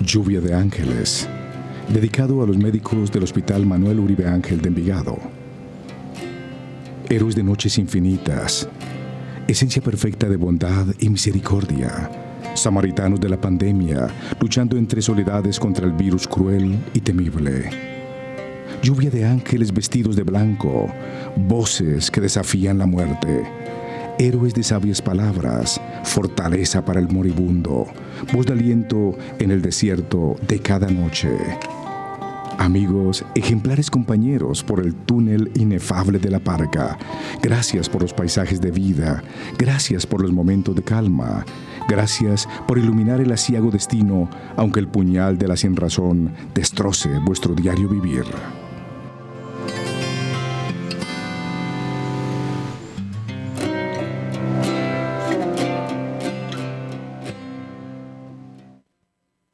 Lluvia de Ángeles, dedicado a los médicos del Hospital Manuel Uribe Ángel de Envigado. Héroes de noches infinitas, esencia perfecta de bondad y misericordia, samaritanos de la pandemia, luchando entre soledades contra el virus cruel y temible. Lluvia de ángeles vestidos de blanco, voces que desafían la muerte héroes de sabias palabras, fortaleza para el moribundo, voz de aliento en el desierto de cada noche. Amigos, ejemplares compañeros por el túnel inefable de la parca, gracias por los paisajes de vida, gracias por los momentos de calma, gracias por iluminar el asiago destino, aunque el puñal de la sin razón destroce vuestro diario vivir.